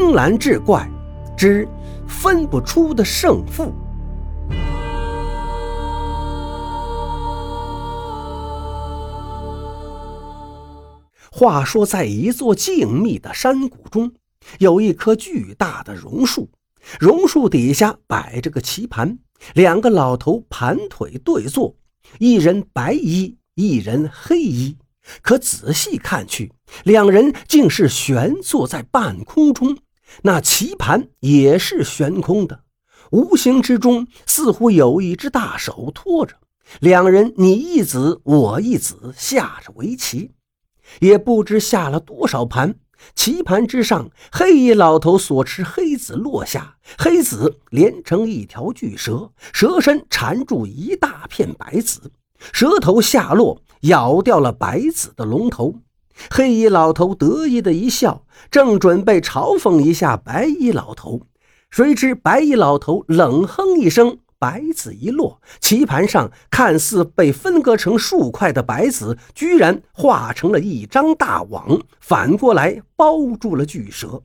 青蓝志怪之分不出的胜负。话说，在一座静谧的山谷中，有一棵巨大的榕树，榕树底下摆着个棋盘，两个老头盘腿对坐，一人白衣，一人黑衣。可仔细看去，两人竟是悬坐在半空中，那棋盘也是悬空的，无形之中似乎有一只大手托着两人，你一子我一子下着围棋，也不知下了多少盘。棋盘之上，黑衣老头所持黑子落下，黑子连成一条巨蛇，蛇身缠住一大片白子，蛇头下落。咬掉了白子的龙头，黑衣老头得意的一笑，正准备嘲讽一下白衣老头，谁知白衣老头冷哼一声，白子一落，棋盘上看似被分割成数块的白子，居然化成了一张大网，反过来包住了巨蛇。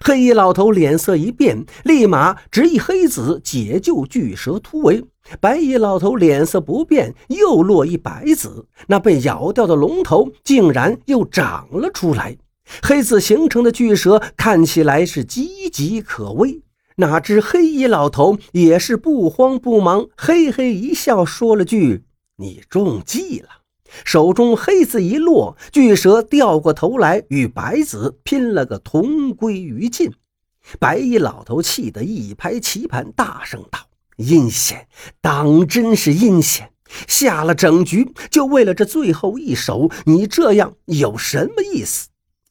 黑衣老头脸色一变，立马执意黑子解救巨蛇突围。白衣老头脸色不变，又落一白子，那被咬掉的龙头竟然又长了出来。黑子形成的巨蛇看起来是岌岌可危，哪知黑衣老头也是不慌不忙，嘿嘿一笑，说了句：“你中计了。”手中黑子一落，巨蛇掉过头来与白子拼了个同归于尽。白衣老头气得一拍棋盘，大声道：“阴险，当真是阴险！下了整局，就为了这最后一手，你这样有什么意思？”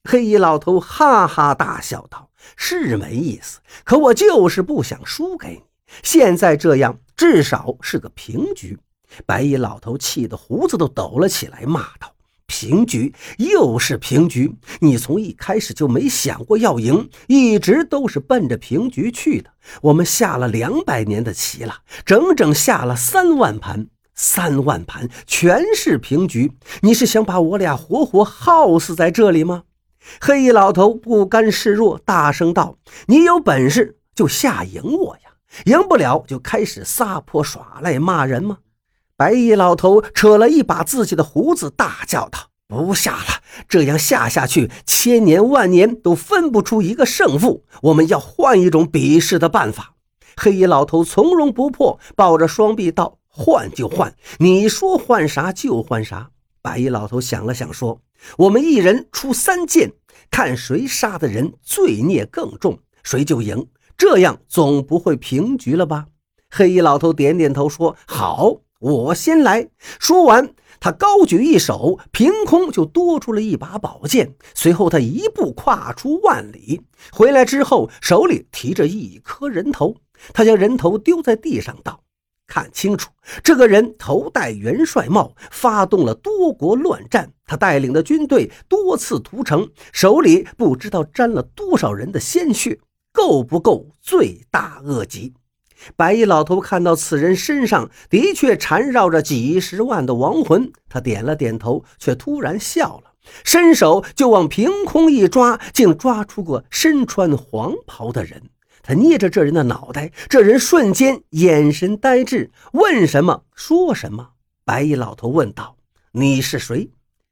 黑衣老头哈哈大笑道：“是没意思，可我就是不想输给你。现在这样，至少是个平局。”白衣老头气得胡子都抖了起来，骂道：“平局又是平局！你从一开始就没想过要赢，一直都是奔着平局去的。我们下了两百年的棋了，整整下了三万盘，三万盘全是平局。你是想把我俩活活耗死在这里吗？”黑衣老头不甘示弱，大声道：“你有本事就下赢我呀！赢不了就开始撒泼耍赖骂人吗？”白衣老头扯了一把自己的胡子，大叫道：“不下了！这样下下去，千年万年都分不出一个胜负。我们要换一种比试的办法。”黑衣老头从容不迫，抱着双臂道：“换就换，你说换啥就换啥。”白衣老头想了想，说：“我们一人出三剑，看谁杀的人罪孽更重，谁就赢。这样总不会平局了吧？”黑衣老头点点头，说：“好。”我先来说完，他高举一手，凭空就多出了一把宝剑。随后，他一步跨出万里，回来之后手里提着一颗人头。他将人头丢在地上，道：“看清楚，这个人头戴元帅帽，发动了多国乱战。他带领的军队多次屠城，手里不知道沾了多少人的鲜血，够不够罪大恶极？”白衣老头看到此人身上的确缠绕着几十万的亡魂，他点了点头，却突然笑了，伸手就往凭空一抓，竟抓出个身穿黄袍的人。他捏着这人的脑袋，这人瞬间眼神呆滞，问什么说什么。白衣老头问道：“你是谁？”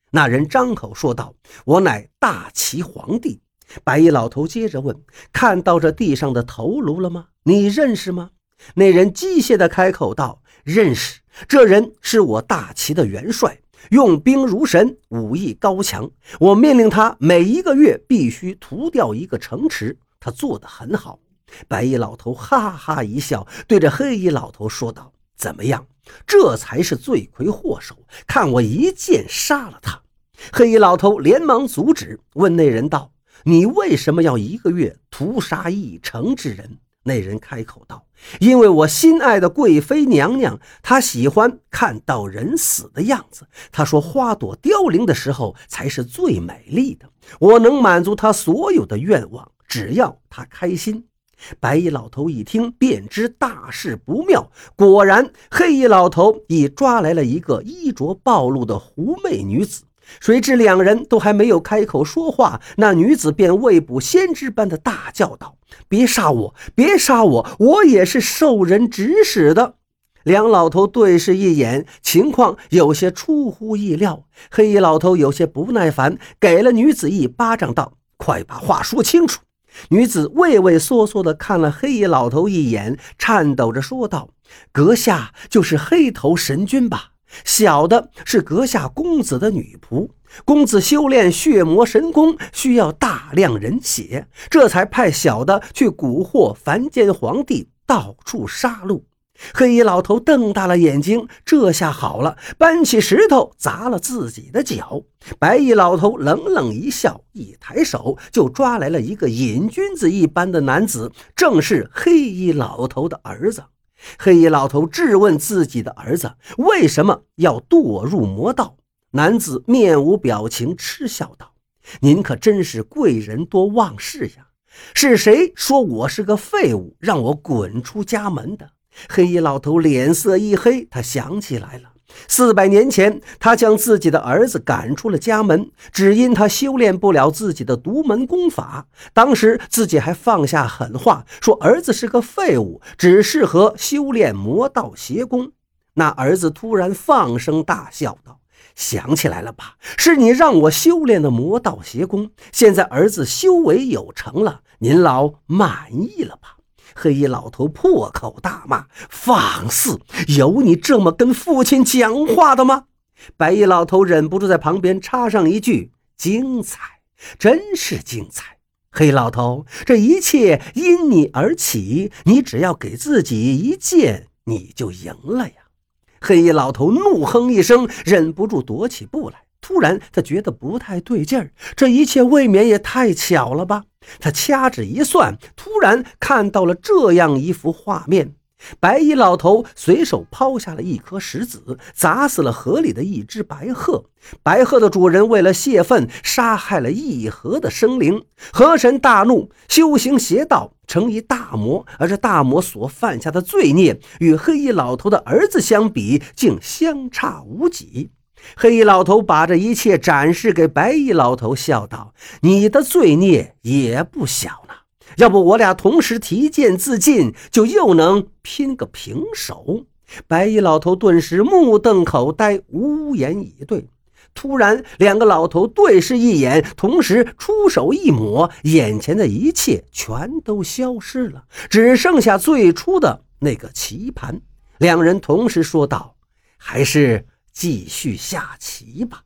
那人张口说道：“我乃大齐皇帝。”白衣老头接着问：“看到这地上的头颅了吗？你认识吗？”那人机械地开口道：“认识，这人是我大齐的元帅，用兵如神，武艺高强。我命令他每一个月必须屠掉一个城池，他做得很好。”白衣老头哈哈一笑，对着黑衣老头说道：“怎么样？这才是罪魁祸首，看我一剑杀了他！”黑衣老头连忙阻止，问那人道：“你为什么要一个月屠杀一城之人？”那人开口道：“因为我心爱的贵妃娘娘，她喜欢看到人死的样子。她说，花朵凋零的时候才是最美丽的。我能满足她所有的愿望，只要她开心。”白衣老头一听，便知大事不妙。果然，黑衣老头已抓来了一个衣着暴露的狐媚女子。谁知两人都还没有开口说话，那女子便未卜先知般的大叫道：“别杀我！别杀我！我也是受人指使的。”两老头对视一眼，情况有些出乎意料。黑衣老头有些不耐烦，给了女子一巴掌，道：“快把话说清楚！”女子畏畏缩缩地看了黑衣老头一眼，颤抖着说道：“阁下就是黑头神君吧？小的是阁下公子的女仆，公子修炼血魔神功需要大量人血，这才派小的去蛊惑凡间皇帝，到处杀戮。”黑衣老头瞪大了眼睛，这下好了，搬起石头砸了自己的脚。白衣老头冷冷一笑，一抬手就抓来了一个瘾君子一般的男子，正是黑衣老头的儿子。黑衣老头质问自己的儿子为什么要堕入魔道，男子面无表情，嗤笑道：“您可真是贵人多忘事呀！是谁说我是个废物，让我滚出家门的？”黑衣老头脸色一黑，他想起来了，四百年前他将自己的儿子赶出了家门，只因他修炼不了自己的独门功法。当时自己还放下狠话，说儿子是个废物，只适合修炼魔道邪功。那儿子突然放声大笑道：“想起来了吧？是你让我修炼的魔道邪功。现在儿子修为有成了，您老满意了吧？”黑衣老头破口大骂：“放肆！有你这么跟父亲讲话的吗？”白衣老头忍不住在旁边插上一句：“精彩，真是精彩！”黑老头，这一切因你而起，你只要给自己一剑，你就赢了呀！黑衣老头怒哼一声，忍不住踱起步来。突然，他觉得不太对劲儿，这一切未免也太巧了吧？他掐指一算，突然看到了这样一幅画面：白衣老头随手抛下了一颗石子，砸死了河里的一只白鹤。白鹤的主人为了泄愤，杀害了一河的生灵。河神大怒，修行邪道，成一大魔。而这大魔所犯下的罪孽，与黑衣老头的儿子相比，竟相差无几。黑衣老头把这一切展示给白衣老头，笑道：“你的罪孽也不小呢。要不我俩同时提剑自尽，就又能拼个平手。”白衣老头顿时目瞪口呆，无言以对。突然，两个老头对视一眼，同时出手一抹，眼前的一切全都消失了，只剩下最初的那个棋盘。两人同时说道：“还是。”继续下棋吧。